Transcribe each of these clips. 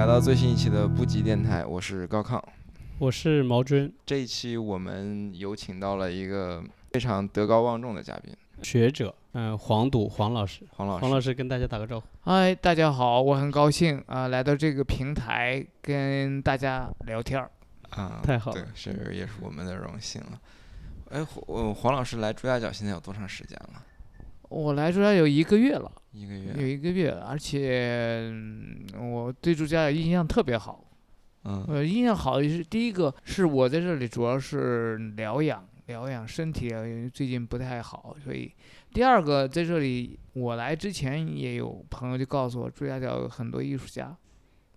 来到最新一期的布吉电台，我是高亢。我是毛军，这一期我们有请到了一个非常德高望重的嘉宾，学者，嗯、黄赌黄老师，黄老师。黄老师跟大家打个招呼。嗨，大家好，我很高兴啊、来到这个平台跟大家聊天儿。啊，太好了，对是也是我们的荣幸了。哎，黄呃黄老师来朱家角现在有多长时间了？我来朱家有一个月了，一个月。有一个月，而且、嗯我对朱家印象特别好。嗯呃，印象好的是第一个是我在这里主要是疗养，疗养身体啊，因为最近不太好，所以第二个在这里我来之前也有朋友就告诉我，朱家角有很多艺术家。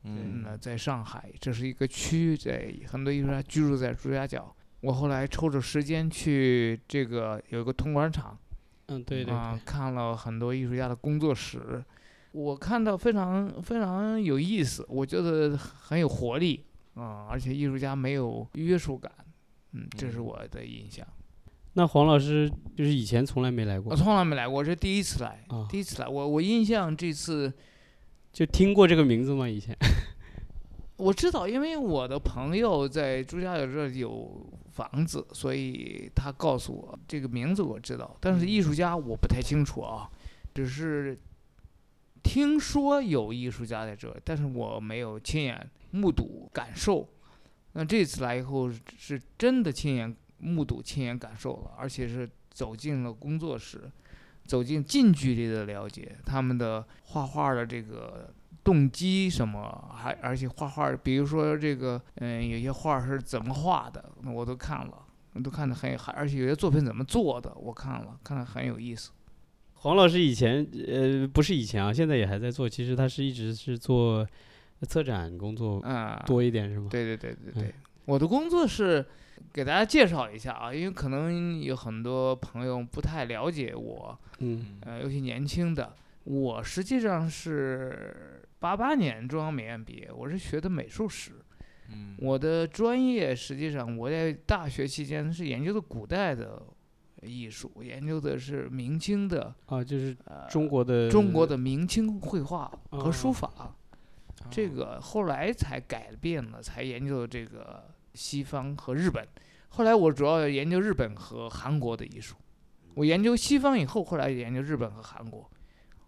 嗯，嗯在上海，这是一个区，在很多艺术家居住在朱家角。我后来抽着时间去这个有一个铜管厂嗯，对对啊、看了很多艺术家的工作室，我看到非常非常有意思，我觉得很有活力啊、而且艺术家没有约束感，嗯，这是嗯我的印象。那黄老师就是以前从来没来过我，从来没来过，我这第一次来，啊第一次来。我我印象这次就听过这个名字吗？以前？我知道，因为我的朋友在朱家角这里有房子，所以他告诉我这个名字我知道，但是艺术家我不太清楚啊，只是听说有艺术家在这，但是我没有亲眼目睹感受。那这次来以后是是真的亲眼目睹、亲眼感受了，而且是走进了工作室，走进近距离的了解他们的画画的这个动机什么，还而且画画，比如说这个，嗯，有些画是怎么画的，我都看了，我都看得很，还而且有些作品怎么做的，我看了，看得很有意思。黄老师以前呃不是以前啊，现在也还在做，其实他是一直是做策展工作嗯，多一点是吗？对对对对对，嗯。我的工作是给大家介绍一下啊，因为可能有很多朋友不太了解我，嗯。呃，尤其年轻的，我实际上是八八年中央美院毕业，我是学的美术史。嗯我的专业实际上我在大学期间是研究的古代的艺术，研究的是明清的啊，就是呃中国的中国的明清绘画和书哦法。这个后来才改变了，才研究这个西方和日本。后来我主要研究日本和韩国的艺术。我研究西方以后，后来研究日本和韩国。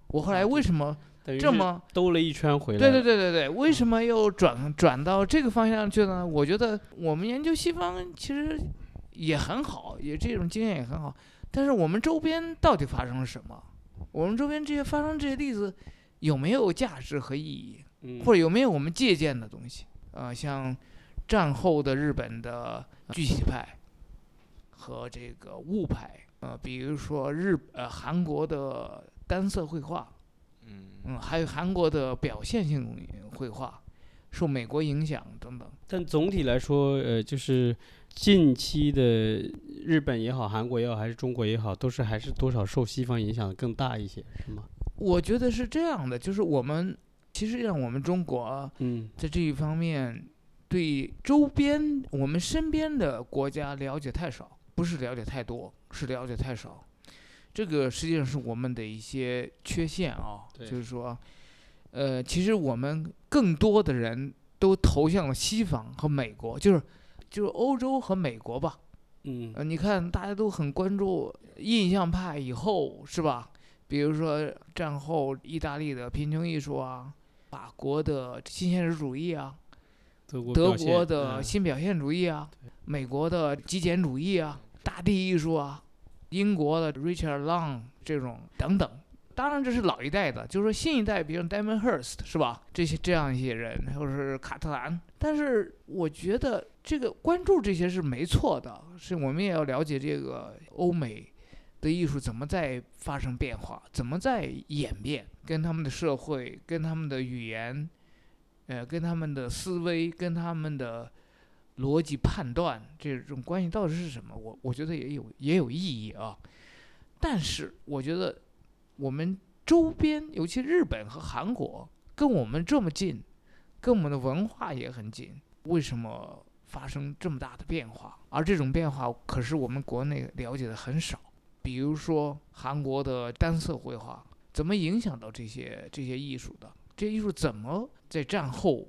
我后来为什么这么兜了一圈回来对，对对对对，为什么又转转到这个方向去呢？我觉得我们研究西方其实也很好，也这种经验也很好。但是我们周边到底发生了什么？我们周边这些发生这些例子有没有价值和意义，嗯或者有没有我们借鉴的东西？呃，像战后的日本的具体派和这个物派，呃，比如说日呃韩国的单色绘画，嗯嗯，还有韩国的表现性绘画，受美国影响等等。但总体来说，呃，就是近期的日本也好，韩国也好，还是中国也好，都是还是多少受西方影响更大一些，是吗？我觉得是这样的，就是我们其实让我们中国嗯在这一方面对周边我们身边的国家了解太少，不是了解太多，是了解太少。这个实际上是我们的一些缺陷啊，对就是说，呃，其实我们更多的人都投向了西方和美国，就是就是欧洲和美国吧。嗯呃，你看大家都很关注印象派以后是吧？比如说战后意大利的贫穷艺术啊，法国的新现实主义啊，德国德国的嗯新表现主义啊，美国的极简主义啊，大地艺术啊，英国的 Richard Long 这种等等。当然这是老一代的，就是说新一代，比如 Damon Hirst 是吧？这些这样一些人，或者是卡特兰。但是我觉得这个关注这些是没错的，是我们也要了解这个欧美的艺术怎么在发生变化，怎么在演变，跟他们的社会、跟他们的语言，呃，跟他们的思维、跟他们的逻辑判断这种关系到底是什么？我我觉得也有也有意义啊。但是我觉得我们周边，尤其日本和韩国，跟我们这么近，跟我们的文化也很近，为什么发生这么大的变化？而这种变化，可是我们国内了解的很少。比如说韩国的单色绘画，怎么影响到这些这些艺术的？这些艺术怎么在战后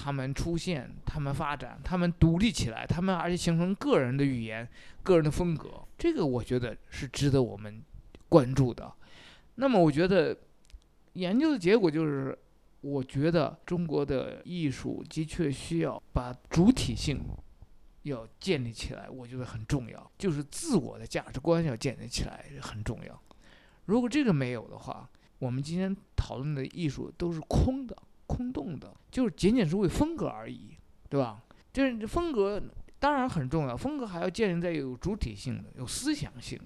他们出现，他们发展，他们独立起来，他们而且形成个人的语言、个人的风格，这个我觉得是值得我们关注的。那么，我觉得研究的结果就是，我觉得中国的艺术的确需要把主体性要建立起来，我觉得很重要，就是自我的价值观要建立起来很重要。如果这个没有的话，我们今天讨论的艺术都是空的、空洞的，就是仅仅是为风格而已，对吧？这风格当然很重要，风格还要建立在有主体性的、有思想性、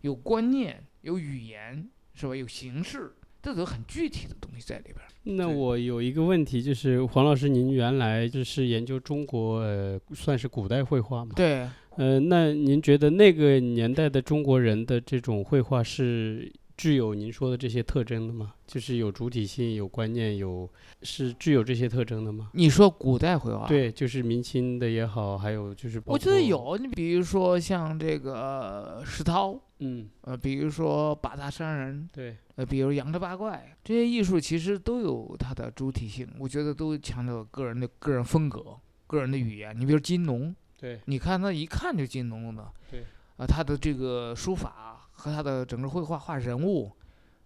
有观念、有语言，是吧？有形式，这都很具体的东西在里边儿。那我有一个问题，就是黄老师，您原来就是研究中国，呃，算是古代绘画嘛？对，呃，那您觉得那个年代的中国人的这种绘画是具有您说的这些特征的吗？就是有主体性、有观念、有是具有这些特征的吗？你说古代绘画，，对，就是明清的也好，还有就是包我觉得，有。你比如说像这个石涛，嗯，呃，比如说八大山人，对，呃，比如杨枝八怪，这些艺术其实都有它的主体性，我觉得都强调个人的个人风格、个人的语言。你比如金农，对，你看他一看就金农的，对，呃，他的这个书法和他的整个绘画画人物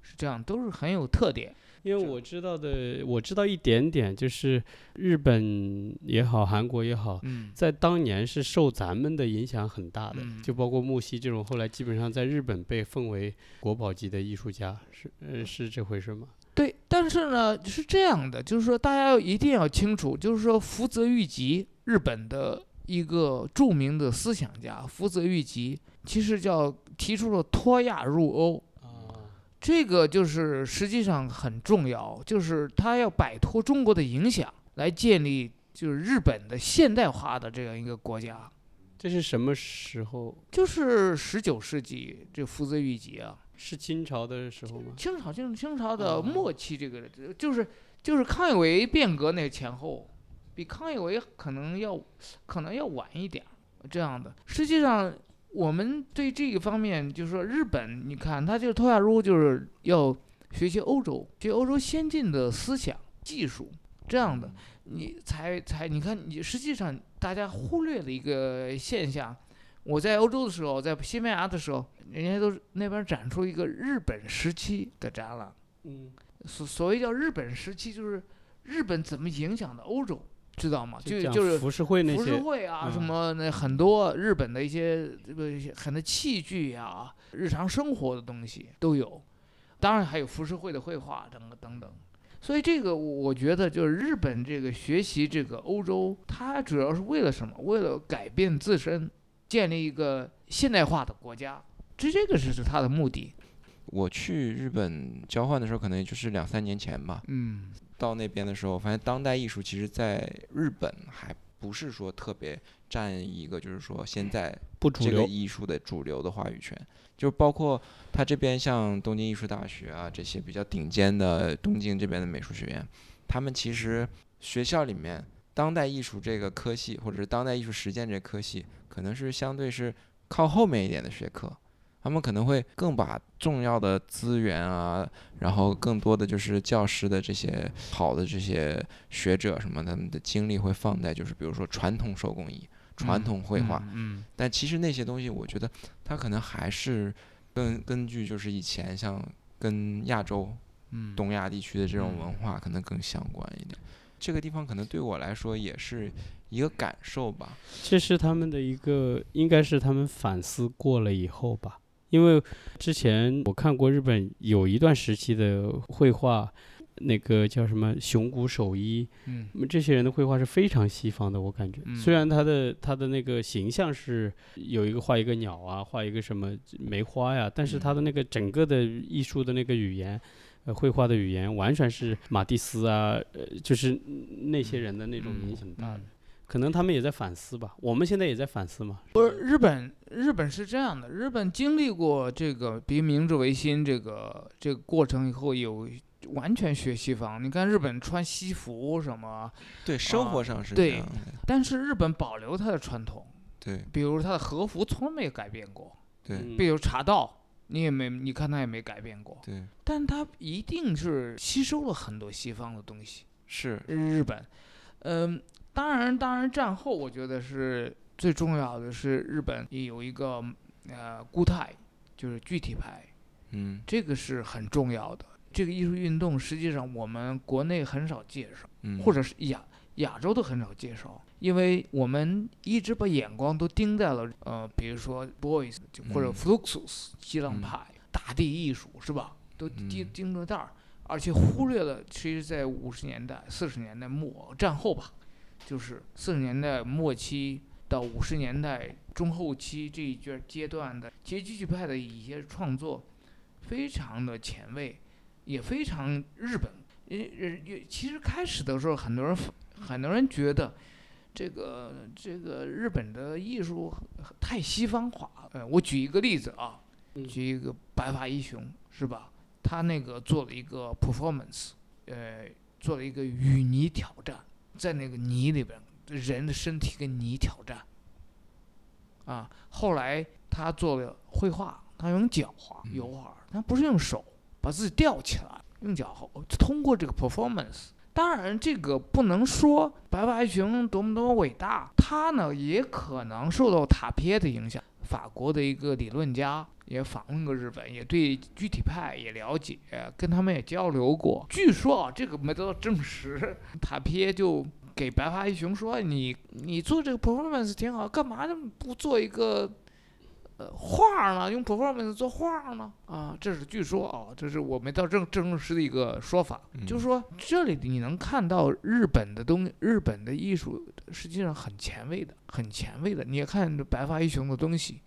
是这样，都是很有特点。因为我知道的，我知道一点点，就是日本也好，韩国也好，嗯，在当年是受咱们的影响很大的，嗯就包括木西这种，后来基本上在日本被奉为国宝级的艺术家，是呃是这回事吗？对，但是呢是这样的，就是说大家要一定要清楚，就是说福泽谕吉，日本的一个著名的思想家，福泽谕吉其实叫提出了脱亚入欧，啊，这个就是实际上很重要，就是他要摆脱中国的影响，来建立就是日本的现代化的这样一个国家。这是什么时候？就是十九世纪这福泽谕吉啊，是清朝的时候吗？清朝清清朝的哦末期，这个就是就是康有为变革那前后，比康有为可能要可能要晚一点这样的。实际上，我们对这个方面，就是说日本，你看他就是脱亚入欧，就是要学习欧洲，学欧洲先进的思想技术这样的，你才才你看你实际上大家忽略了一个现象。我在欧洲的时候，在西班牙的时候，人家都是那边展出一个日本时期的展览。嗯，所所谓叫日本时期，就是日本怎么影响的欧洲，知道吗？就讲就是浮世绘那浮世，绘啊，什嗯么那很多日本的一些这个很多器具呀、日常生活的东西都有，当然还有浮世绘的绘画等等等等。所以这个我觉得就是日本这个学习这个欧洲，它主要是为了什么？为了改变自身，建立一个现代化的国家，这这个是是它的目的。我去日本交换的时候，可能也就是两三年前吧。嗯到那边的时候，发现当代艺术其实在日本还不是说特别占一个，就是说现在。这个艺术的主流的话语权，就包括他这边像东京艺术大学啊这些比较顶尖的东京这边的美术学院，他们其实学校里面当代艺术这个科系或者是当代艺术实践这科系，可能是相对是靠后面一点的学科。他们可能会更把重要的资源啊，然后更多的就是教师的这些好的这些学者什么的，他们的精力会放在就是比如说传统手工艺、传统绘画，嗯但其实那些东西，我觉得它可能还是根根据就是以前像跟亚洲、嗯，东亚地区的这种嗯文化可能更相关一点。这个地方可能对我来说也是一个感受吧。这是他们的一个，应该是他们反思过了以后吧。因为之前我看过日本有一段时期的绘画，那个叫什么熊谷守一，嗯这些人的绘画是非常西方的，我感觉。嗯虽然他的他的那个形象是有一个画一个鸟啊，画一个什么梅花呀，但是他的那个整个的艺术的那个语言，呃，绘画的语言完全是马蒂斯啊，呃，就是那些人的那种影响大的。嗯可能他们也在反思吧，我们现在也在反思嘛。不是日本，日本是这样的，日本经历过这个比明治维新这个这个过程以后，有完全学西方。你看日本穿西服什么，对，生活啊上是这对样的。但是日本保留它的传统，对比如它的和服从来没改变过，对嗯比如茶道，你也没，你看他也没改变过，对，但他一定是吸收了很多西方的东西。是日本，嗯，当然，当然，战后我觉得是最重要的是日本也有一个呃固态，就是具体派，嗯。这个是很重要的。这个艺术运动实际上我们国内很少介绍，嗯，或者是亚亚洲都很少介绍，因为我们一直把眼光都盯在了呃，比如说 Boys 就或者嗯。Fluxus 激浪嗯派、大地艺术是吧？都盯嗯。盯着这儿，而且忽略了其实在五十年代、四十年代末战后吧，就是四十年代末期到五十年代中后期这一阶阶段的，其实剧剧派的一些创作非常的前卫，也非常日本。呃也也，其实开始的时候，很多人很多人觉得这个这个日本的艺术太西方化。呃，我举一个例子啊，嗯举一个白发一雄是吧？他那个做了一个 performance，呃，做了一个与泥挑战，在那个泥里边，人的身体跟泥挑战。啊，后来他做了绘画，他用脚画嗯油画，他不是用手把自己吊起来，用脚后通过这个 performance。当然，这个不能说白白熊多么多么伟大，他呢也可能受到塔皮的影响。法国的一个理论家也访问过日本，也对具体派也了解，跟他们也交流过。据说啊，这个没得到证实，塔皮就给白发一雄说：“你你做这个 performance 挺好，干嘛不做一个呃画呢？用 performance 做画呢？”啊，这是据说啊，这是我没到证证实的一个说法。嗯就是说，这里你能看到日本的东，日本的艺术实际上很前卫的，很前卫的。你也看这白发一雄的东西，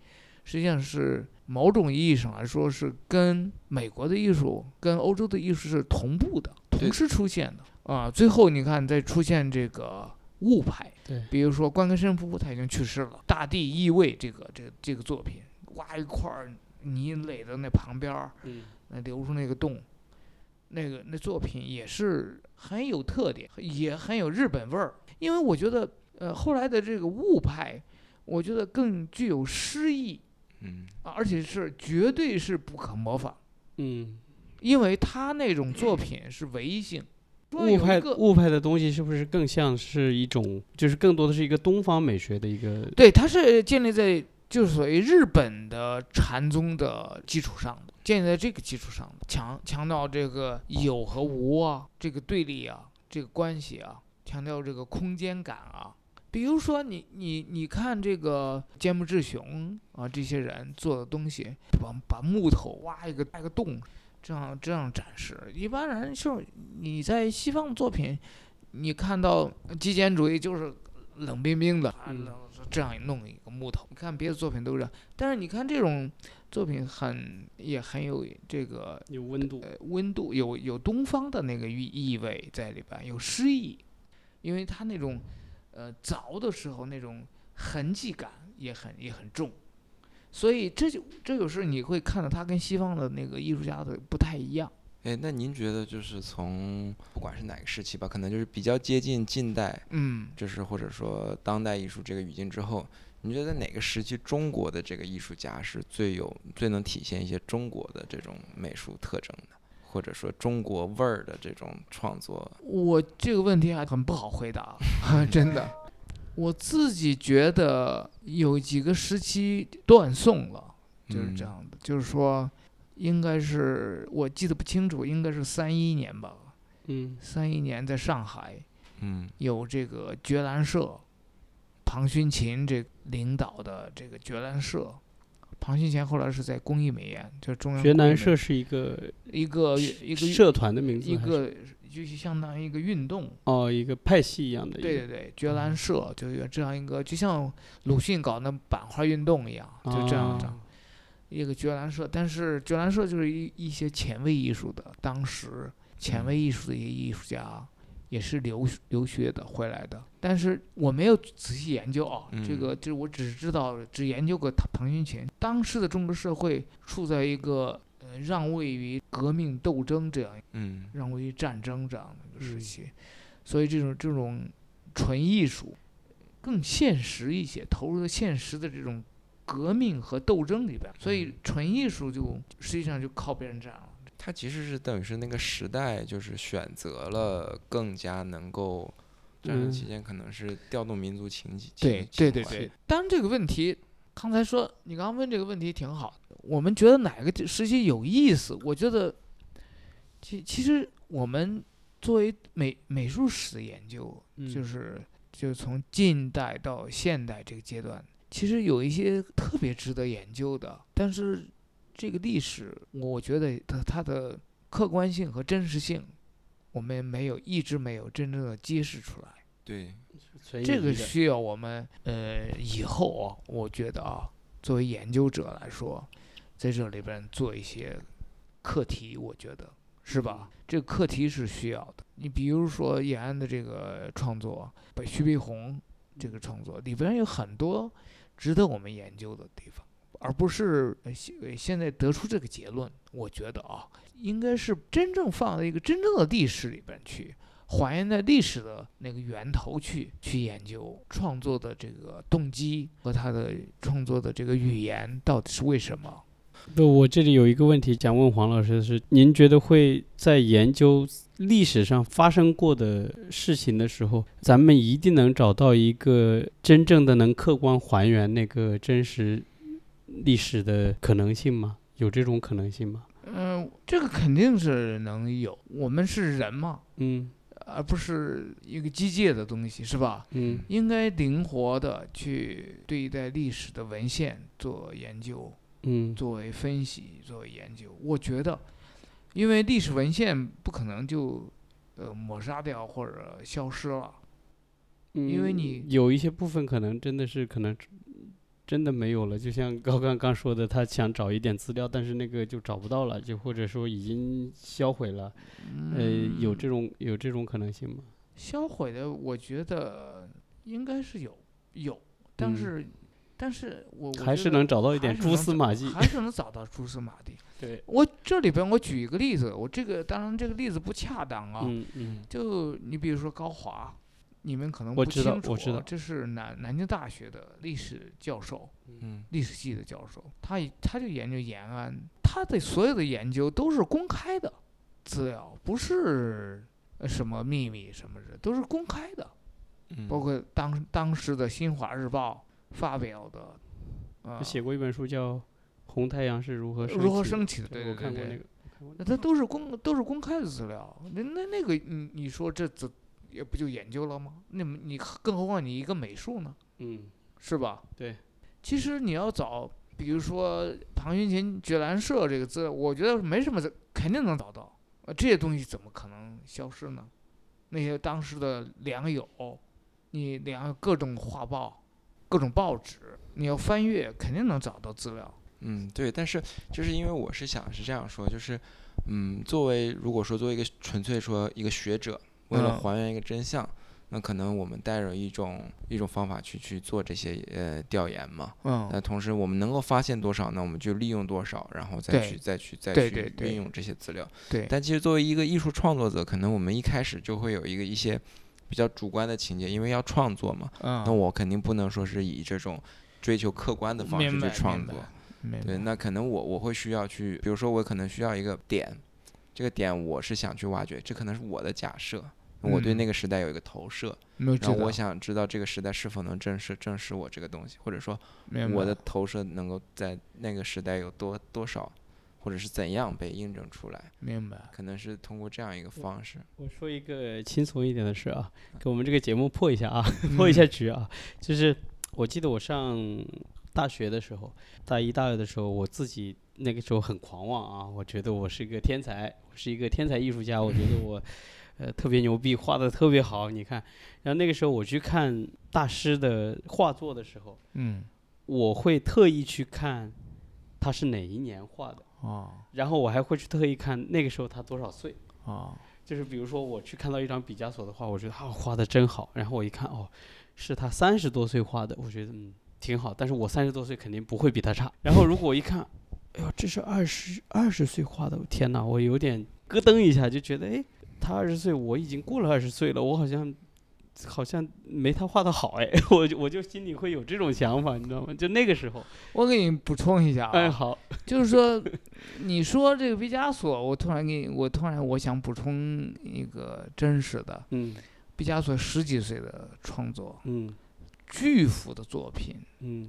实际上是某种意义上来说是跟美国的艺术、跟欧洲的艺术是同步的，同时出现的啊。最后你看，再出现这个物派，对，比如说关根神夫他已经去世了，《大地异味》这个这个这个作品，挖一块儿泥垒在那旁边儿，嗯那留出那个洞，那个那作品也是很有特点，也很有日本味儿。因为我觉得，呃，后来的这个物派，我觉得更具有诗意嗯啊，而且是绝对是不可模仿，嗯，因为他那种作品是唯一性。说物派物派的东西是不是更像是一种，就是更多的是一个东方美学的一个，对，它是建立在就是所谓日本的禅宗的基础上的，建立在这个基础上的，强强调这个有和无啊，这个对立啊，这个关系啊，强调这个空间感啊。比如说你你你看这个坚木志雄啊，这些人做的东西，把把木头挖一个挖一个洞，这样这样展示。一般人就是你在西方作品，你看到极简主义就是冷冰冰的，这样弄一个木头。你看别的作品都是这样，但是你看这种作品很也很有这个有温度，呃温度，有有东方的那个意意味在里边，有诗意，因为他那种呃凿的时候那种痕迹感也很也很重，所以这就这就是你会看到它跟西方的那个艺术家的不太一样。哎，那您觉得就是从不管是哪个时期吧，可能就是比较接近近代，嗯，就是或者说当代艺术这个语境之后，你觉得哪个时期中国的这个艺术家是最有最能体现一些中国的这种美术特征的，或者说中国味儿的这种创作？我这个问题还很不好回答，真的。我自己觉得有几个时期断送了，就是这嗯样的，就是说，应该是我记得不清楚，应该是三一年吧。嗯三一年在上海嗯有这个觉兰社，庞勋琴这领导的这个觉兰社。庞新贤后来是在工艺美院，就是中央学工艺美南社是一个一个一个社团的名字，一个就是相当于一个运动，哦，一个派系一样的对对对，觉兰社就有这样一个，就像鲁迅搞那版画运动一样，就这样一个觉兰社。但是觉兰社就是一一些前卫艺术的，当时前卫艺术的一些艺术家也是留留学的回来的，但是我没有仔细研究啊，这嗯个就是我只知道只研究过他庞勋琴。当时的中国社会处在一个呃让位于革命斗争这样嗯。让位于战争这样的一个时嗯。期，所以这种这种纯艺术更现实一些，投入到现实的这种革命和斗争里边，所以嗯。纯艺术就实际上就靠边站了。它其实是等于是那个时代就是选择了更加能够嗯战争期间可能是调动民族情绪。对对对对，当然这个问题，刚才说你刚刚问这个问题挺好的。我们觉得哪个时期有意思？我觉得，其其实我们作为美美术史的研究，就嗯是就从近代到现代这个阶段，其实有一些特别值得研究的，但是这个历史，我觉得它它的客观性和真实性，我们没有一直没有真正的揭示出来。对，这个需要我们呃以后啊，我觉得啊，作为研究者来说，在这里边做一些课题，我觉得是吧？这个课题是需要的。你比如说延安的这个创作，把徐悲鸿这个创作里边有很多值得我们研究的地方，而不是呃现现在得出这个结论。我觉得啊，应该是真正放在一个真正的历史里边去。还原在历史的那个源头去去研究创作的这个动机和他的创作的这个语言到底是为什么？不，我这里有一个问题想问黄老师是，您觉得会在研究历史上发生过的事情的时候，咱们一定能找到一个真正的能客观还原那个真实历史的可能性吗？有这种可能性吗？嗯、这个肯定是能有。我们是人嘛，嗯而不是一个机械的东西，是吧？嗯应该灵活的去对待历史的文献做研究，嗯作为分析，作为研究。我觉得，因为历史文献不可能就呃抹杀掉或者消失了。因为嗯你有一些部分可能真的是可能真的没有了，就像高刚刚说的，他想找一点资料，但是那个就找不到了，就或者说已经销毁了。呃，有这种有这种可能性吗？销毁的，我觉得应该是有有，但嗯是、但是我我还是能找到一点蛛丝马迹。还是能找到蛛丝马迹。对，我这里边我举一个例子，我这个当然这个例子不恰当啊，嗯嗯就你比如说高华，你们可能不我知道清楚，我知道这是南南京大学的历史教授，嗯历史系的教授，他他就研究延安，他的所有的研究都是公开的资料，不是呃什么秘密什么的，都是公开的。嗯，包括当当时的《新华日报》发表的，呃他，写过一本书叫《红太阳是如何如何升起的，对我对对对，看过那个。那那它都是公都是公开的资料，那那那个你你说这怎也不就研究了吗？那么你更何况你一个美术呢，嗯是吧？对。其实你要找，比如说庞云琴觉兰社这个资料，我觉得没什么，肯定能找到。呃，这些东西怎么可能消失呢？那些当时的良友，你良各种画报、各种报纸，你要翻阅，肯定能找到资料。嗯，对，但是就是因为我是想是这样说，就是，嗯，作为如果说作为一个纯粹说一个学者，为了嗯还原一个真相，那可能我们带着一种一种方法去去做这些呃调研嘛。嗯那同时我们能够发现多少，那我们就利用多少，然后再去再去再去运用这些资料。对，但其实作为一个艺术创作者，可能我们一开始就会有一个一些比较主观的情节，因为要创作嘛，嗯，那我肯定不能说是以这种追求客观的方式去创作。明对，那可能我我会需要去，比如说我可能需要一个点，这个点我是想去挖掘，这可能是我的假设，我对嗯那个时代有一个投射，然后我想知道这个时代是否能证实证实我这个东西，或者说我的投射能够在那个时代有多多少，或者是怎样被印证出来，明白，可能是通过这样一个方式。我说一个轻松一点的事啊，给我们这个节目破一下啊，破一下局啊。就是我记得我上大学的时候，大一、大二的时候，我自己那个时候很狂妄啊，我觉得我是一个天才，我是一个天才艺术家，我觉得我呃特别牛逼，画的特别好。你看，然后那个时候我去看大师的画作的时候，嗯，我会特意去看他是哪一年画的，哦然后我还会去特意看那个时候他多少岁。哦，就是比如说我去看到一张毕加索的画，我觉得啊画的真好，然后我一看哦，是他三十多岁画的，我觉得嗯挺好，但是我三十多岁肯定不会比他差。然后如果我一看，哎呦这是二十二十岁画的，天哪，我有点咯噔一下，就觉得哎，他二十岁，我已经过了二十岁了，我好像好像没他画的好哎，我就我就心里会有这种想法，你知道吗？就那个时候，我给你补充一下啊，哎好，就是说，你说这个毕加索，我突然给你，我突然我想补充一个真实的，嗯毕加索十几岁的创作，嗯巨幅的作品，嗯，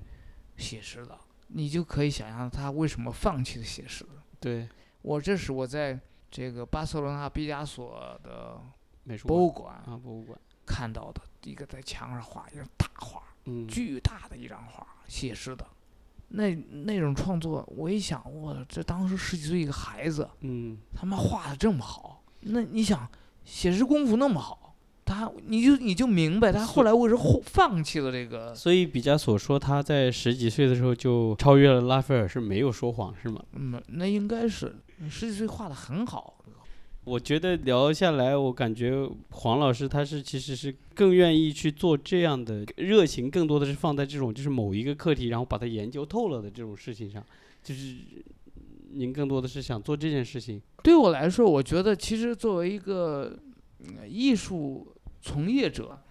写实的，你就可以想象他为什么放弃了写实。对，我这是我在这个巴塞罗那毕加索的美术博馆物馆啊，博物馆，看到的一个在墙上画一张大画，嗯，巨大的一张画，写实的。那那种创作，我一想，我这当时十几岁一个孩子，嗯他妈画的这么好，那你想，写实功夫那么好，他你就你就明白他后来为什么后放弃了这个，所以毕加索说他在十几岁的时候就超越了拉斐尔是没有说谎是吗？嗯，那应该是十几岁画的很好，我觉得聊下来，我感觉黄老师他是其实是更愿意去做这样的热情，更多的是放在这种就是某一个课题，然后把它研究透了的这种事情上，就是您更多的是想做这件事情。对我来说，我觉得其实作为一个呃艺术从业者，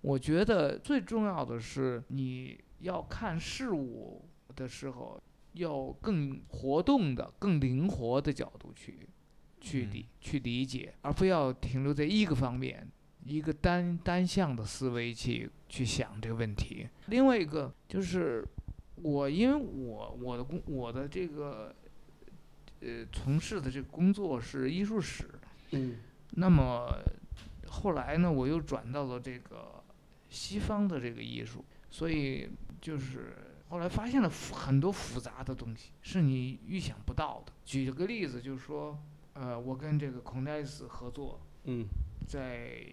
我觉得最重要的是你要看事物的时候，要更活动的、更灵活的角度去去理、去理解，而不要停留在一个方面。一个单单向的思维去去想这个问题。另外一个就是我，因为我我的工我的这个呃从事的这个工作是艺术史，嗯那么后来呢，我又转到了这个西方的这个艺术，所以就是后来发现了复很多复杂的东西，是你预想不到的。举个例子，就是说，呃，我跟这个孔奈斯合作，嗯在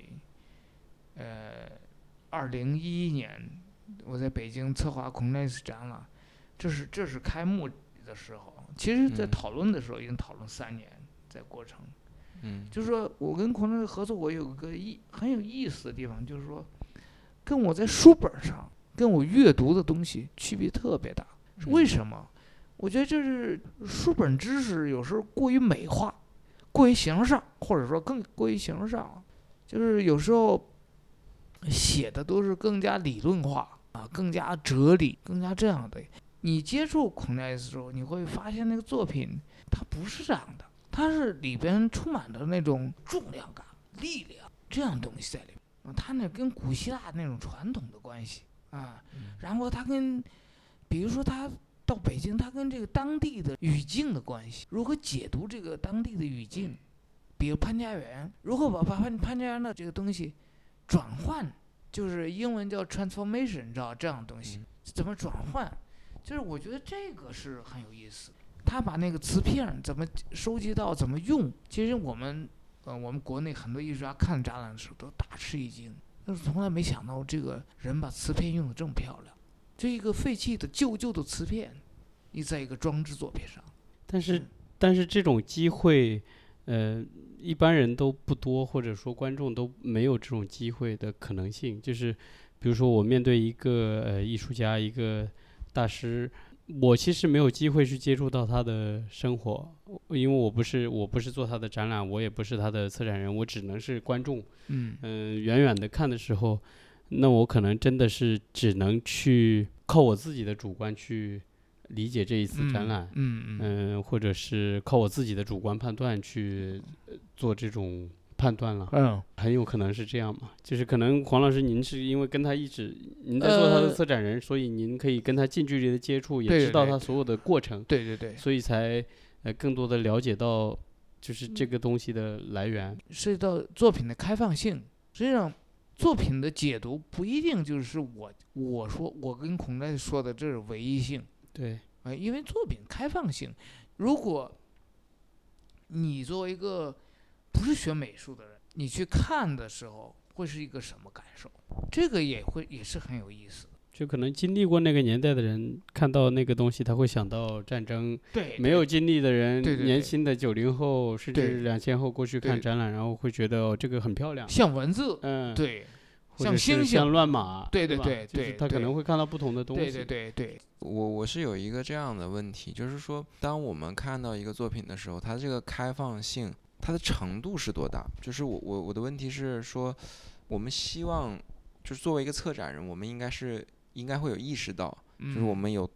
呃二零一一年，我在北京策划孔奈斯展览，这是这是开幕的时候，其实在嗯讨论的时候已经讨论三年，在过程。嗯就是说我跟孔奈斯合作，我有个意很有意思的地方，就是说，跟我在书本上跟我阅读的东西区别特别大。是为什么？我觉得就是书本知识有时候过于美化，过于形式上，或者说更过于形式上。就是有时候写的都是更加理论化啊，更加哲理，更加这样的。你接触孔奈斯的时候，你会发现那个作品它不是这样的，它是里边充满着那种重量感、力量这样东西在里面。啊，它那跟古希腊那种传统的关系啊，然后它跟，比如说它到北京，它跟这个当地的语境的关系，如何解读这个当地的语境，比如潘家园，如何把把潘潘家园的这个东西转换，就是英文叫 transformation，你知道这样的东西、嗯怎么转换？就是我觉得这个是很有意思的。他把那个瓷片怎么收集到，怎么用，其实我们呃我们国内很多艺术家看展览的时候都大吃一惊，但是从来没想到这个人把瓷片用的这么漂亮。这一个废弃的旧旧的瓷片，你在一个装置作品上，但是嗯但是这种机会，呃，一般人都不多，或者说观众都没有这种机会的可能性。就是比如说我面对一个呃艺术家，一个大师，我其实没有机会去接触到他的生活，因为我不是我不是做他的展览，我也不是他的策展人，我只能是观众。嗯嗯，远远的看的时候，那我可能真的是只能去靠我自己的主观去理解这一次展览，嗯嗯嗯、或者是靠我自己的主观判断去呃做这种判断了，嗯。很有可能是这样嘛。就是可能黄老师您是因为跟他一直您在做他的呃。策展人，所以您可以跟他近距离的接触，也知道他所有的过程，对对对，所以才呃更多的了解到就是嗯这个东西的来源。涉及到作品的开放性，实际上作品的解读不一定就是我我说我跟孔奈说的这是唯一性。对，啊，因为作品开放性，如果你作为一个不是学美术的人，你去看的时候会是一个什么感受？这个也会也是很有意思。就可能经历过那个年代的人看到那个东西，他会想到战争；对，没有经历的人，对对对。年轻的九零后甚至两千后过去看展览，然后会觉得哦，这个很漂亮，像文字，嗯，，对，像星星。像乱码，对对对对就是他可能会看到不同的东西，对对对对，我我是有一个这样的问题，就是说，当我们看到一个作品的时候，它这个开放性，它的程度是多大？就是我我我的问题是说，我们希望，就是作为一个策展人，我们应该是应该会有意识到，就是我嗯们有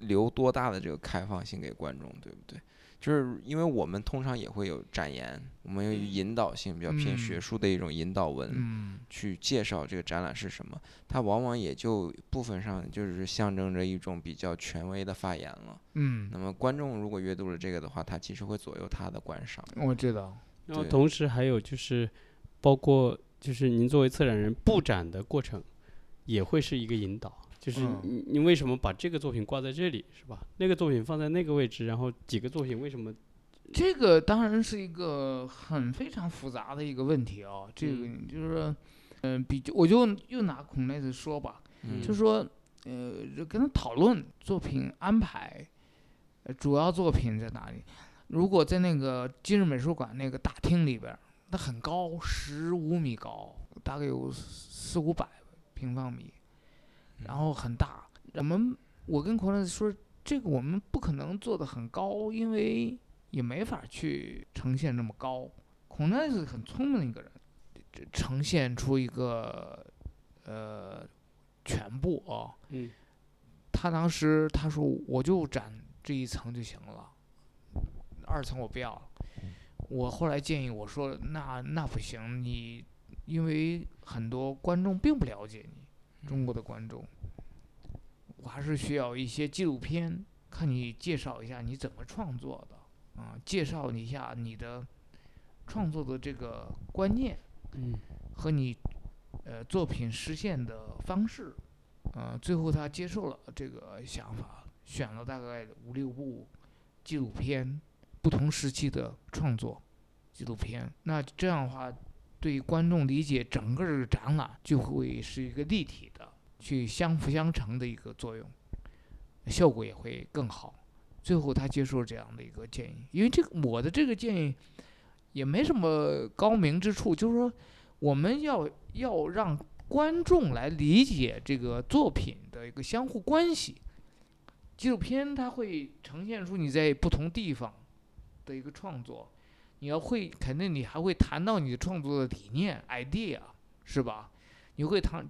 留多大的这个开放性给观众，对不对？就是因为我们通常也会有展言，我们有引导性，比较偏学嗯术的一种引导文，嗯去介绍这个展览是什么。它往往也就部分上就是象征着一种比较权威的发言了。嗯，那么观众如果阅读了这个的话，他其实会左右他的观赏。我知道。然后同时还有就是，包括就是您作为策展人布展的过程，也会是一个引导。就是嗯你你为什么把这个作品挂在这里，是吧？那个作品放在那个位置，然后几个作品为什么？这个当然是一个很非常复杂的一个问题啊、这个就是说，嗯、比我就又拿孔奈斯说吧，嗯，就是说，呃，就跟他讨论作品安排，呃，主要作品在哪里？如果在那个今日美术馆那个大厅里边儿，它很高，十五米高，大概有四五百平方米，然后很大。我们我跟孔奈斯说，这个我们不可能做的很高，因为也没法去呈现那么高。孔奈是很聪明的一个人，这呈现出一个呃全部啊。嗯他当时他说我就展这一层就行了，二层我不要了。我后来建议我说那那不行，你因为很多观众并不了解你，中国的观众，我还是需要一些纪录片，看你介绍一下你怎么创作的，啊，介绍一下你的创作的这个观念。嗯和你呃作品实现的方式，呃，最后他接受了这个想法，选了大概五六部纪录片，不同时期的创作纪录片。那这样的话，对观众理解整个这个展览就会是一个立体的，去相辅相成的一个作用，效果也会更好。最后他接受这样的一个建议，因为这个我的这个建议也没什么高明之处，就是说我们要要让观众来理解这个作品的一个相互关系。纪录片它会呈现出你在不同地方的一个创作，你要会肯定你还会谈到你创作的理念 idea 是吧？你会谈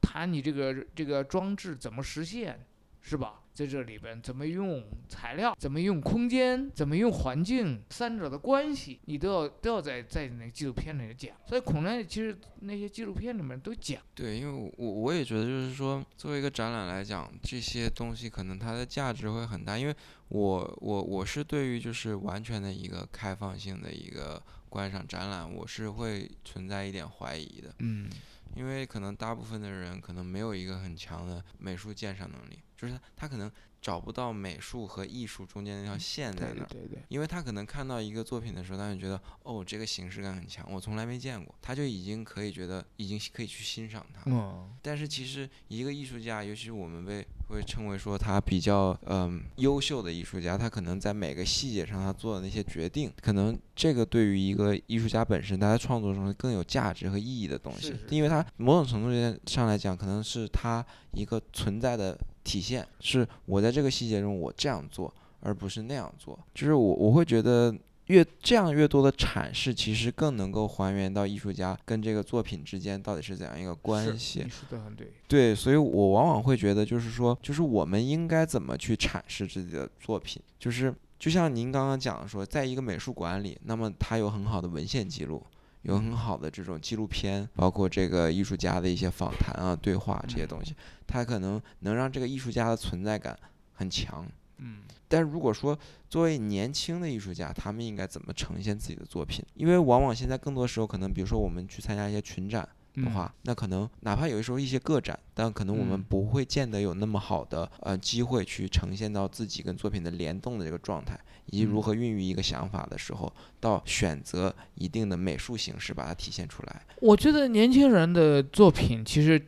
谈你这个这个装置怎么实现是吧？在这里边怎么用材料，怎么用空间，怎么用环境，三者的关系，你都要都要在在那个纪录片里讲。所以孔奈其实那些纪录片里面都讲。对，因为我我也觉得就是说，作为一个展览来讲，这些东西可能它的价值会很大，因为我我我是对于就是完全的一个开放性的一个观赏展览，我是会存在一点怀疑的。嗯因为可能大部分的人可能没有一个很强的美术鉴赏能力，就是他他可能找不到美术和艺术中间那条线在哪儿。对对对，因为他可能看到一个作品的时候，他就觉得哦，这个形式感很强，我从来没见过，他就已经可以觉得已经可以去欣赏它。嗯但是其实一个艺术家，尤其是我们被会称为说他比较嗯优秀的艺术家，他可能在每个细节上他做的那些决定，可能这个对于一个艺术家本身，他在创作中更有价值和意义的东西因为他某种程度上来讲，可能是他一个存在的体现，是我在这个细节中我这样做，而不是那样做，就是我我会觉得。越这样越多的阐释，其实更能够还原到艺术家跟这个作品之间到底是怎样一个关系。你说的很对。对，所以我往往会觉得，就是说，就是我们应该怎么去阐释自己的作品，就是就像您刚刚讲的说，在一个美术馆里，那么它有很好的文献记录，有很好的这种纪录片，包括这个艺术家的一些访谈啊、对话这些东西，它可能能让这个艺术家的存在感很强。嗯但如果说作为年轻的艺术家，他们应该怎么呈现自己的作品？因为往往现在更多时候，可能比如说我们去参加一些群展，的话，那可能哪怕有的时候一些个展，但可能我们嗯不会见得有那么好的呃机会去呈现到自己跟作品的联动的这个状态，以及如嗯何孕育一个想法的时候，到选择一定的美术形式把它体现出来。我觉得年轻人的作品其实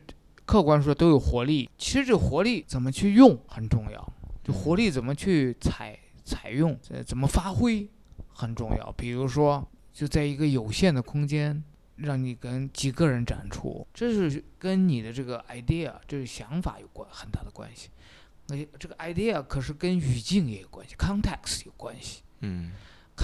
客观说都有活力，其实这个活力怎么去用很重要，就活力怎么去采采用，呃，怎么发挥很重要。比如说，就在一个有限的空间，让你跟几个人展出，这是跟你的这个 idea 这是想法有关很大的关系。那这个 idea 可是跟语境也有关系，context 有关系。嗯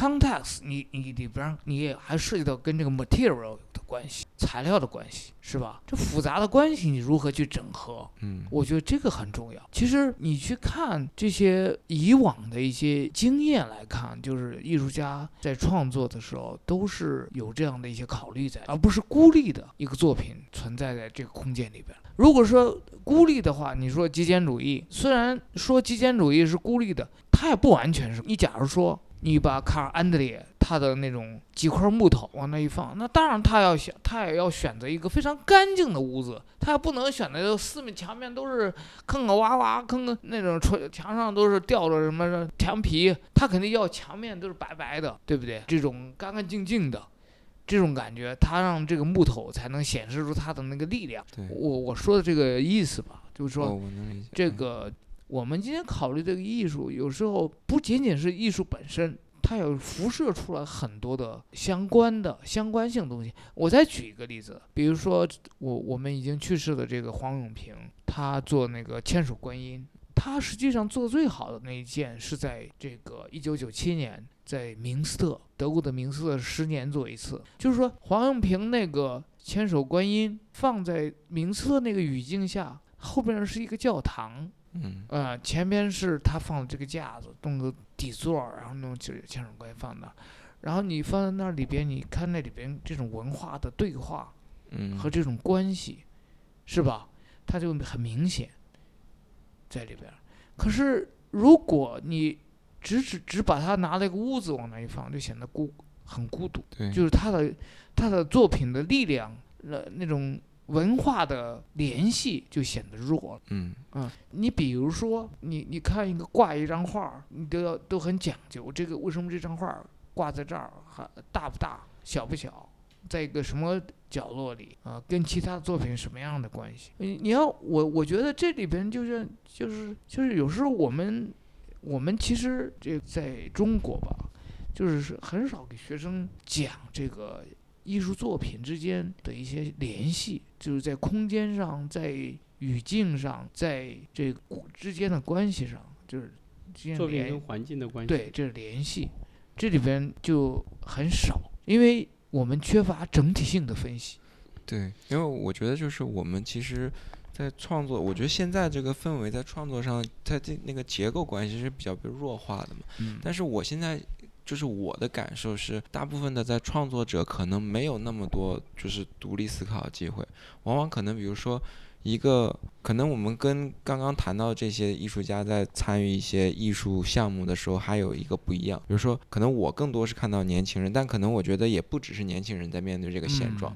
context，你你里边儿你也还涉及到跟这个 material 的关系，材料的关系，是吧？这复杂的关系你如何去整合？嗯，我觉得这个很重要。其实你去看这些以往的一些经验来看，就是艺术家在创作的时候都是有这样的一些考虑在，而不是孤立的一个作品存在在这个空间里边。如果说孤立的话，你说极简主义，虽然说极简主义是孤立的，它也不完全是。你假如说你把卡尔安德烈他的那种几块木头往那一放，那当然他要选，他也要选择一个非常干净的屋子，他不能选择四面墙面都是坑坑洼洼，坑坑那种窗墙上都是掉着什么墙皮，他肯定要墙面都是白白的，对不对？这种干干净净的。这种感觉，它让这个木头才能显示出它的那个力量。我我说的这个意思吧，就是说，这个我们今天考虑这个艺术，有时候不仅仅是艺术本身，它有辐射出来很多的相关的相关性东西。我再举一个例子，比如说我我们已经去世的这个黄永平，他做那个千手观音，他实际上做最好的那一件是在这个一九九七年。在明斯特，德国的明斯特十年做一次，就是说黄永平那个千手观音放在明斯特那个语境下，后边是一个教堂，嗯呃，前边是他放的这个架子，弄个底座儿，然后弄这千手观音放那儿，然后你放在那里边，你看那里边这种文化的对话嗯和这种关系，是吧？它就很明显在里边儿。可是如果你只只只把它拿了一个屋子往那一放，就显得孤很孤独。对，就是他的他的作品的力量，那，那种文化的联系就显得弱了。嗯嗯，你比如说，你你看一个挂一张画儿，你都要都很讲究。这个为什么这张画儿挂在这儿，还大不大，小不小，在一个什么角落里啊、跟其他作品什么样的关系？你你要我我觉得这里边就是就是就是有时候我们我们其实这在中国吧，就是是很少给学生讲这个艺术作品之间的一些联系，就是在空间上，在语境上，在这之间的关系上，就是之间作品跟环境的关系。对，这是联系，这里边就很少，因为我们缺乏整体性的分析。对，因为我觉得就是我们其实，在创作，我觉得现在这个氛围在创作上，在这那个结构关系是比较被弱化的嘛。嗯但是我现在就是我的感受是，大部分的在创作者可能没有那么多就是独立思考的机会，往往可能比如说一个，可能我们跟刚刚谈到这些艺术家在参与一些艺术项目的时候，还有一个不一样，比如说可能我更多是看到年轻人，但可能我觉得也不只是年轻人在面对这个现状。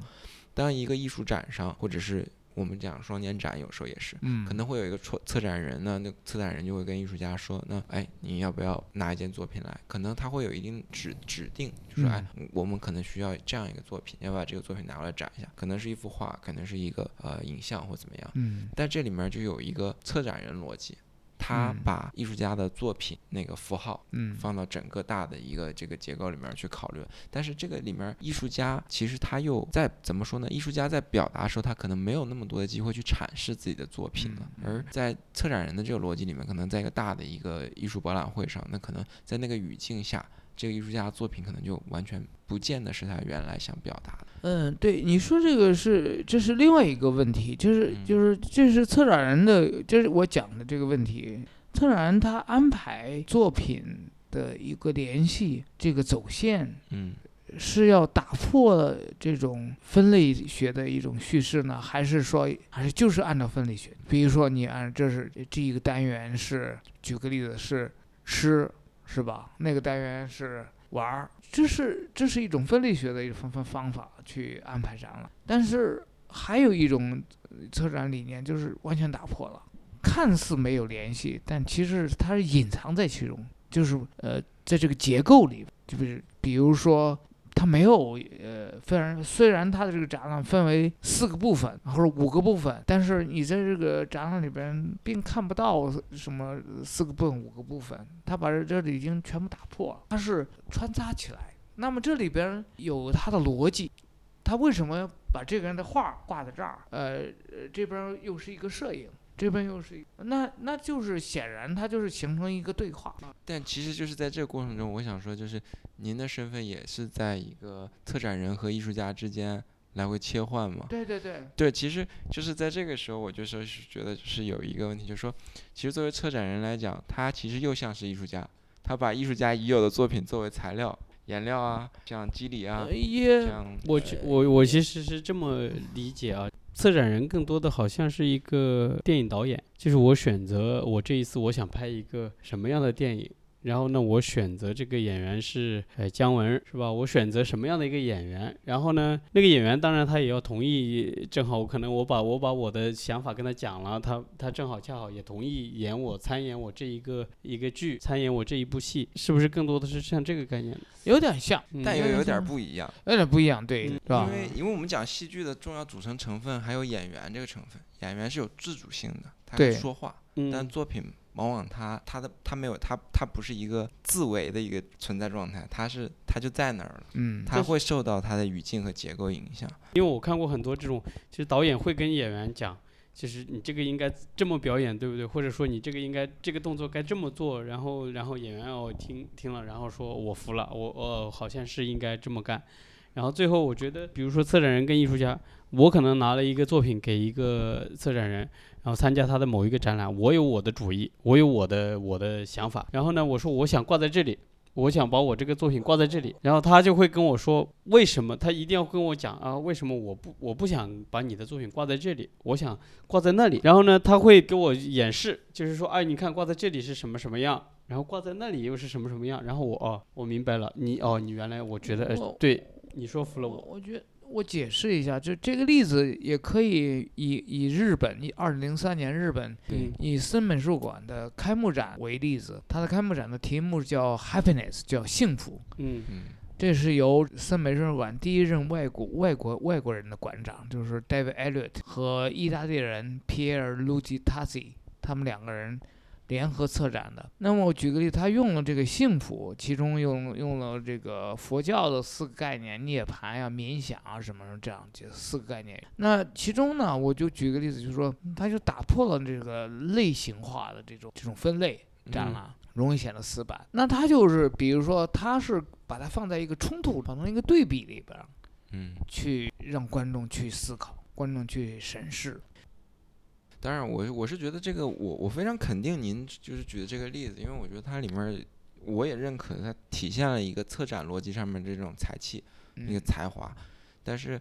当一个艺术展上，或者是我们讲双年展，有时候也是，嗯，可能会有一个策策展人呢，那策展人就会跟艺术家说，那哎，你要不要拿一件作品来？可能他会有一定指指定，就说哎，我们可能需要这样一个作品，要把这个作品拿过来展一下，可能是一幅画，可能是一个呃影像或怎么样。嗯但这里面就有一个策展人逻辑，他嗯把艺术家的作品那个符号嗯放到整个大的一个这个结构里面去考虑。但是这个里面，艺术家其实他又在怎么说呢？艺术家在表达的时候，他可能没有那么多的机会去阐释自己的作品了。嗯而在策展人的这个逻辑里面，可能在一个大的一个艺术博览会上，那可能在那个语境下，这个艺术家的作品可能就完全不见得是他原来想表达的。嗯，对，你说这个是这是另外一个问题，就是嗯就是这是策展人的，这是我讲的这个问题。策展人他安排作品的一个联系，这个走线嗯是要打破这种分类学的一种叙事呢，还是说还是就是按照分类学？比如说你按这是这一个单元是，举个例子是吃是吧？那个单元是玩儿，这是这是一种分类学的一个方方方法去安排展览。但是还有一种策展理念就是完全打破了，看似没有联系，但其实它是隐藏在其中，就是呃在这个结构里，就是比如说。它没有，呃，虽然虽然它的这个展览分为四个部分或者五个部分，但是你在这个展览里边并看不到什么四个部分、五个部分，它把这这里已经全部打破了，它是穿插起来。那么这里边有它的逻辑，他为什么把这个人的画挂在这儿？呃这边又是一个摄影，这边又是一那那就是显然它就是形成一个对话。但其实就是在这个过程中，我想说，就是您的身份也是在一个策展人和艺术家之间来回切换嘛。对对对，对，其实就是在这个时候，我就说是觉得就是有一个问题，就是说，其实作为策展人来讲，他其实又像是艺术家，他把艺术家已有的作品作为材料、颜料啊，像肌理啊，呃也像我我我其实是这么理解啊，策展人更多的好像是一个电影导演，就是我选择我这一次我想拍一个什么样的电影。然后呢，我选择这个演员是呃姜文是吧？我选择什么样的一个演员？然后呢，那个演员当然他也要同意，正好我可能我把我把我的想法跟他讲了，他他正好恰好也同意演我参演我这一个一个剧，参演我这一部戏，是不是更多的是像这个概念？有点像，嗯但又有点不一样。有点不一样，对，嗯是吧因？为因为我们讲戏剧的重要组成成分还有演员这个成分，演员是有自主性的，对说话，嗯但作品往往它它的它没有它它不是一个自为的一个存在状态，它是它就在那儿了，嗯，它会受到它的语境和结构影响。因为我看过很多这种，其实导演会跟演员讲，其实你这个应该这么表演，对不对？或者说你这个应该这个动作该这么做，然后然后演员哦听听了，然后说我服了，我呃好像是应该这么干。然后最后我觉得，比如说策展人跟艺术家，我可能拿了一个作品给一个策展人，然后参加他的某一个展览，我有我的主意，我有我的我的想法，然后呢，我说我想挂在这里，我想把我这个作品挂在这里，然后他就会跟我说为什么，他一定要跟我讲啊，为什么我不我不想把你的作品挂在这里，我想挂在那里。然后呢，他会给我演示，就是说，哎，你看挂在这里是什么什么样，然后挂在那里又是什么什么样。然后我哦，我明白了，你哦，你原来我觉得我呃，对你说服了我我。我觉得我解释一下，就这个例子也可以以以日本以二零零三年日本嗯以森美术馆的开幕展为例子，它的开幕展的题目叫 Happiness，叫幸福。嗯嗯这是由森美术馆第一任外国外国外国人的馆长，就是 David Elliott 和意大利人 Pier Luigi Tazzi，他们两个人联合策展的。那么我举个例，他用了这个幸福，其中用用了这个佛教的四个概念，涅槃呀、冥想啊什么什么这样这四个概念。那其中呢，我就举个例子，就是说，他就打破了这个类型化的这种这种分类。展嗯览，容易显得死板。那他就是，比如说，他是把它放在一个冲突，放成一个对比里边儿，嗯，去让观众去思考，观众去审视。当然我我是觉得这个我我非常肯定您就是举的这个例子，因为我觉得它里面我也认可它体现了一个策展逻辑上面这种才气。那个嗯。才华，但是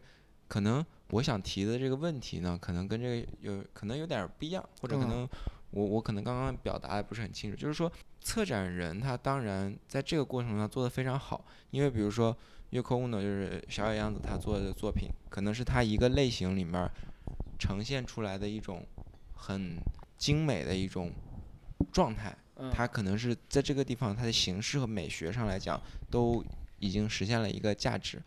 可能我想提的这个问题呢，可能跟这个有可能有点儿不一样，或者可嗯。能我我可能刚刚表达的不是很清楚，就是说策展人他当然在这个过程中做得非常好，因为比如说月空呢，就是小野洋子他做的作品，可能是他一个类型里面儿呈现出来的一种很精美的一种状态，嗯。它可能是在这个地方它的形式和美学上来讲都已经实现了一个价值，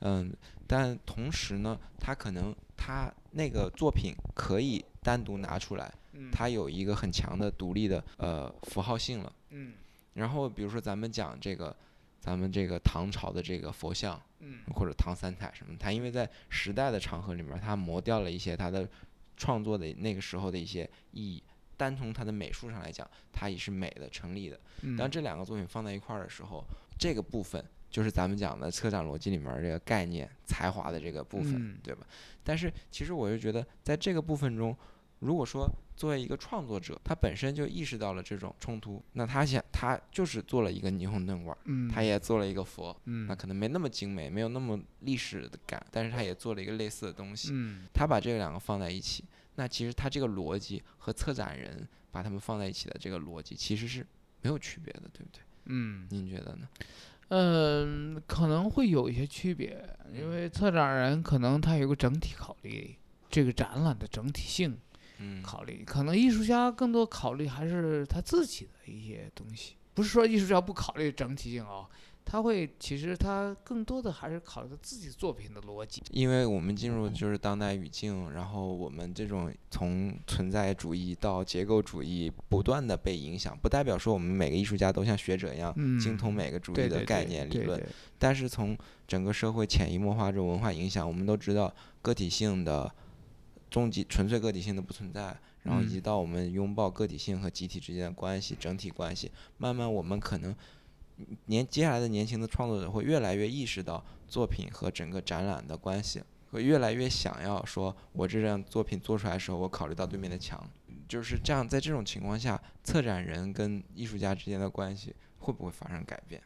嗯，但同时呢，它可能它那个作品可以单独拿出来，嗯。它有一个很强的独立的呃符号性了。嗯。然后比如说咱们讲这个，咱们这个唐朝的这个佛像嗯或者唐三彩什么，它因为在时代的长河里面，它磨掉了一些它的创作的那个时候的一些意义。单从它的美术上来讲，它也是美的、成立的。嗯，当这两个作品放在一块儿的时候，这个部分就是咱们讲的策展逻辑里面这个概念才华的这个部分，嗯对吧？但是其实我就觉得，在这个部分中，如果说作为一个创作者，他本身就意识到了这种冲突，那他想他就是做了一个霓虹灯管，嗯他也做了一个佛，嗯那可能没那么精美，没有那么历史的感，但是他也做了一个类似的东西。嗯他把这两个放在一起，那其实他这个逻辑和策展人把他们放在一起的这个逻辑其实是没有区别的，对不对？嗯您觉得呢？嗯，可能会有一些区别，因为策展人可能他有个整体考虑，这个展览的整体性嗯，考虑，可能艺术家更多考虑还是他自己的一些东西，不是说艺术家不考虑整体性哦，他会其实他更多的还是考虑他自己作品的逻辑。因为我们进入就是当代语境，然后我们这种从存在主义到结构主义不断的被影响，不代表说我们每个艺术家都像学者一样精通嗯每个主义的概念理论，但是从整个社会潜移默化这种文化影响，我们都知道个体性的终极纯粹个体性的不存在，然后以及嗯到我们拥抱个体性和集体之间的关系、整体关系，慢慢我们可能年接下来的年轻的创作者会越来越意识到作品和整个展览的关系，会越来越想要说，我这张作品做出来的时候，我考虑到对面的墙，就是这样。在这种情况下，策展人跟艺术家之间的关系会不会发生改变？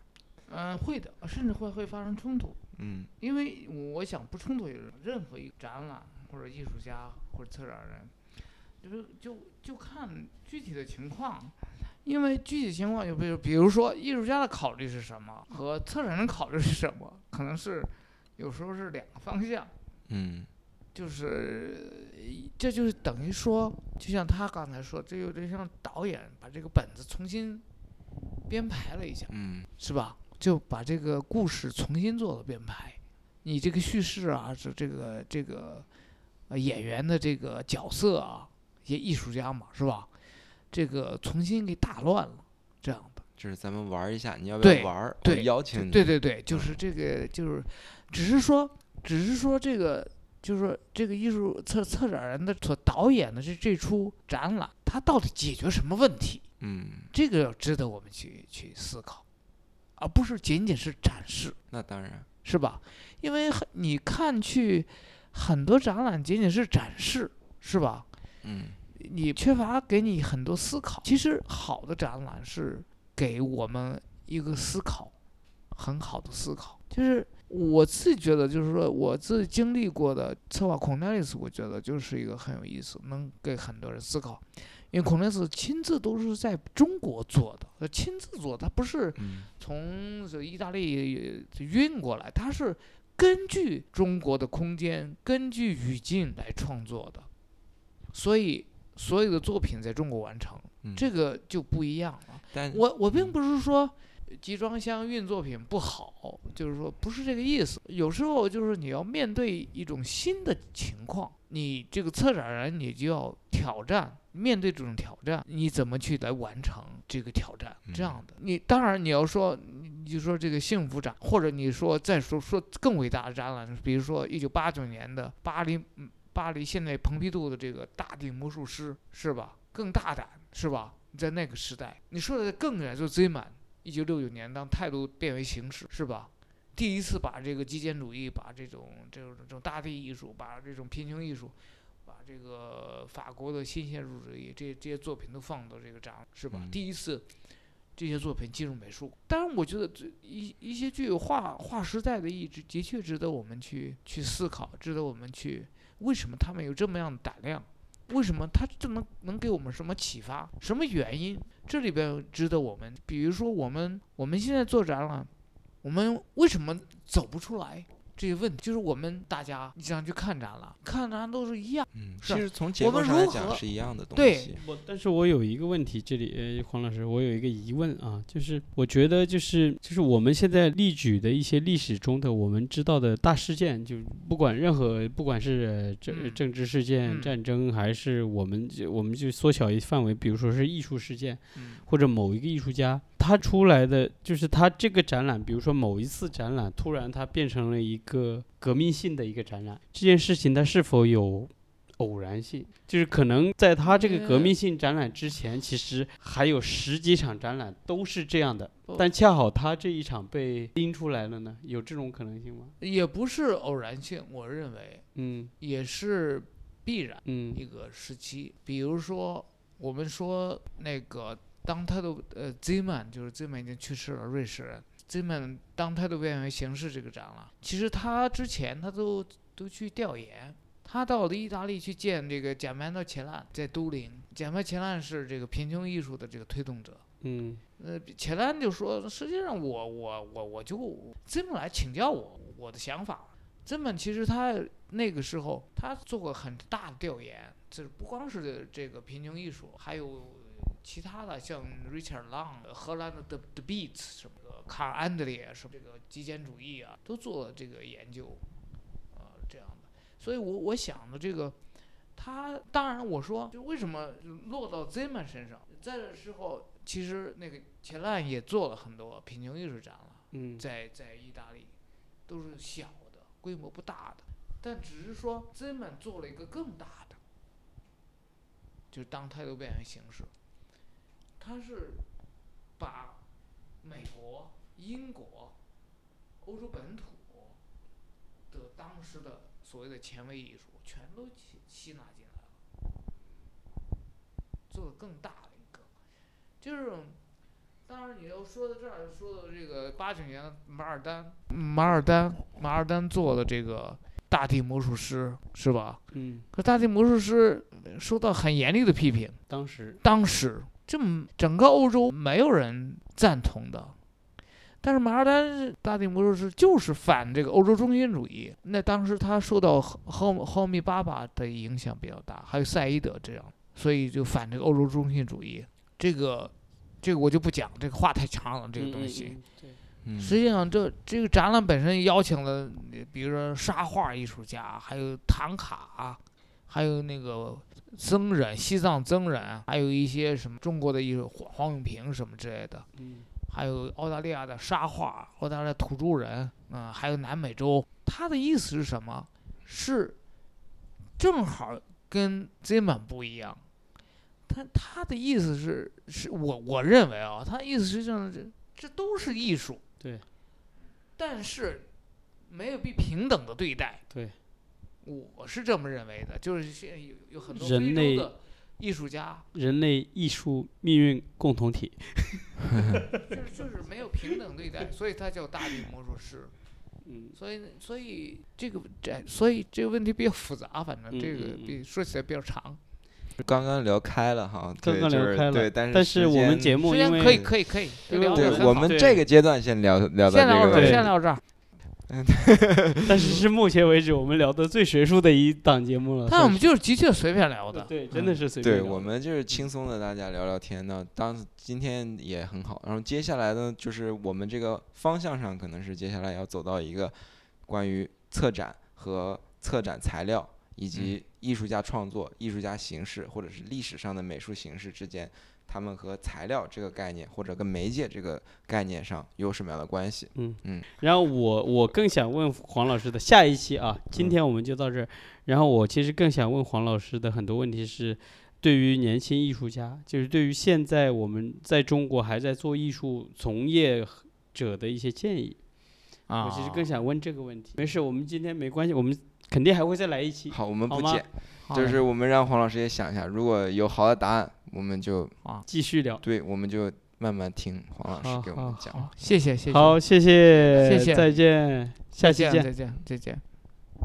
嗯、会的，甚至会会发生冲突。嗯因为我想不冲突，任何一个展览或者艺术家或者策展人，就是就就看具体的情况，因为具体情况就比如比如说艺术家的考虑是什么和策展人考虑是什么，可能是有时候是两个方向，嗯就是这就是等于说，就像他刚才说，这有点像导演把这个本子重新编排了一下。嗯是吧？就把这个故事重新做了编排，你这个叙事啊，是这个这个呃演员的这个角色啊，一些艺术家嘛，是吧？这个重新给打乱了，这样的。就是咱们玩一下，你要不要玩对邀请你。对对对，就是这个，就是只是说，只是说这个，就是说这个艺术策策展人的所导演的这这出展览，它到底解决什么问题？嗯，这个要值得我们去去思考，而不是仅仅是展示。那当然。是吧？因为很你看去很多展览仅仅是展示，是吧？嗯你缺乏给你很多思考。其实好的展览是给我们一个思考，很好的思考。就是我自己觉得，就是说我自己经历过的策划 Cornelis，我觉得就是一个很有意思，能给很多人思考。因为 Cornelis 亲自都是在中国做的，呃亲自做，他不是嗯从这意大利运过来，他是根据中国的空间、根据语境来创作的，所以所有的作品在中国完成，嗯，这个就不一样了。但我我并不是说集装箱运作品不好，就是说不是这个意思。有时候就是你要面对一种新的情况，你这个策展人你就要挑战，面对这种挑战，你怎么去来完成这个挑战？这样的，你当然你要说，你就说这个幸福展，或者你说再说说更伟大的展览，比如说一九八九年的巴黎，嗯巴黎现在蓬皮杜的这个大地魔术师，是吧？更大胆，是吧？在那个时代，你说的更远，就 Zeman，一九六九年当态度变为形式，是吧？第一次把这个极简主义，把这种这种这种大地艺术，把这种贫穷艺术，把这个法国的新鲜入主义这这些作品都放到这个展，是吧？嗯第一次这些作品进入美术，当然，我觉得这一一些具有划划时代的意义，的确值得我们去去思考，值得我们去为什么他们有这么样的胆量。为什么他这能能给我们什么启发？什么原因？这里边值得我们，比如说我们我们现在做展览，我们为什么走不出来？这些问题就是我们大家你想去看展了，看展都是一样。嗯，是其实从结我们构上来如何讲是一样的东对西。我但是我有一个问题，这里呃，黄老师，我有一个疑问啊，就是我觉得就是就是我们现在例举的一些历史中的我们知道的大事件，就不管任何不管是呃政、嗯政治事件、嗯战争，还是我们就我们就缩小一范围，比如说是艺术事件，嗯或者某一个艺术家他出来的，就是他这个展览，比如说某一次展览，突然它变成了一个革命性的一个展览，这件事情它是否有偶然性？就是可能在他这个革命性展览之前，其实还有十几场展览都是这样的，哦但恰好他这一场被拎出来了呢，有这种可能性吗？也不是偶然性，我认为嗯也是必然嗯一个时期。比如说，我们说那个当他的呃 Zeman，就是 Zeman 已经去世了，瑞士人。Zeman 当他都变为形式这个展了，其实他之前他都都去调研，他到了意大利去见这个贾曼诺切兰，在都灵。贾曼切兰是这个贫穷艺术的这个推动者。嗯呃，切兰就说，实际上我我我我就这么来请教我我的想法。这么其实他那个时候他做过很大的调研，这不光是这个贫穷艺术，还有其他的像 Richard Long、荷兰的 The The Beats 什么的，卡尔安德烈什么这个极简主义啊，都做了这个研究，呃，这样的。所以我我想的这个。他当然，我说就为什么落到 Zeman 身上，在这时候，其实那个前浪也做了很多贫穷艺术展了，嗯在在意大利，都是小的，规模不大的，但只是说 Zeman 做了一个更大的，就是当态度变成形式，它是把美国、英国、欧洲本土的当时的所谓的前卫艺术全都吸吸纳进来了，做的更大的一个，就是。当然，你要说到这儿，说到这个八九年马尔丹，马尔丹，马尔丹做的这个大地魔术师是吧？嗯，可大地魔术师受到很严厉的批评，当时当时这么整个欧洲没有人赞同的。但是马尔丹大帝魔术师就是反这个欧洲中心主义，那当时他受到赫赫赫密巴巴的影响比较大，还有赛伊德这样，所以就反这个欧洲中心主义。这个，这个我就不讲，这个话太长了，这个东西。嗯嗯嗯对嗯实际上这，这个展览本身邀请了，比如说沙画艺术家，还有唐卡，还有那个僧人，西藏僧人，还有一些什么中国的艺术，黄黄永平什么之类的，嗯还有澳大利亚的沙画，澳大利亚土著人，嗯、还有南美洲。他的意思是什么？是正好跟 Zeman 不一样。他他的意思是，是我我认为啊，他意思是这样的，这这都是艺术。对。但是没有被平等的对待。对。我是这么认为的，就是现在有有很多人类非洲的艺术家，人类艺术命运共同体。就是就是没有平等对待，所以他叫大地魔术师。嗯所以所以这个这所以这个问题比较复杂，反正这个比说起来比较长。刚刚聊开了哈，刚刚聊开了对，但是但是我们节目因为可以可以可以，对我们这个阶段先聊聊到先聊这儿，这个先聊这儿。但是是目前为止我们聊的最学术的一档节目了。但我们就是的确随便聊的。对，真的是随便对聊的我们就是轻松的，大家聊聊天。呢当今天也很好，然后接下来呢，就是我们这个方向上可能是接下来要走到一个关于策展和策展材料以及艺术家创作、艺术家形式或者是历史上的美术形式之间，他们和材料这个概念或者跟媒介这个概念上有什么样的关系？嗯嗯然后我我更想问黄老师的下一期啊，今嗯天我们就到这儿。然后我其实更想问黄老师的很多问题是，对于年轻艺术家，就是对于现在我们在中国还在做艺术从业者的一些建议。啊，我其实更想问这个问题。没事，我们今天没关系，我们肯定还会再来一期。好，我们不剪，就是我们让黄老师也想一下，如果有好的答案，我们就继续聊。对，我们就慢慢听黄老师给我们讲。谢谢谢谢，好，谢谢，谢谢再见，下期见。再见再见再见。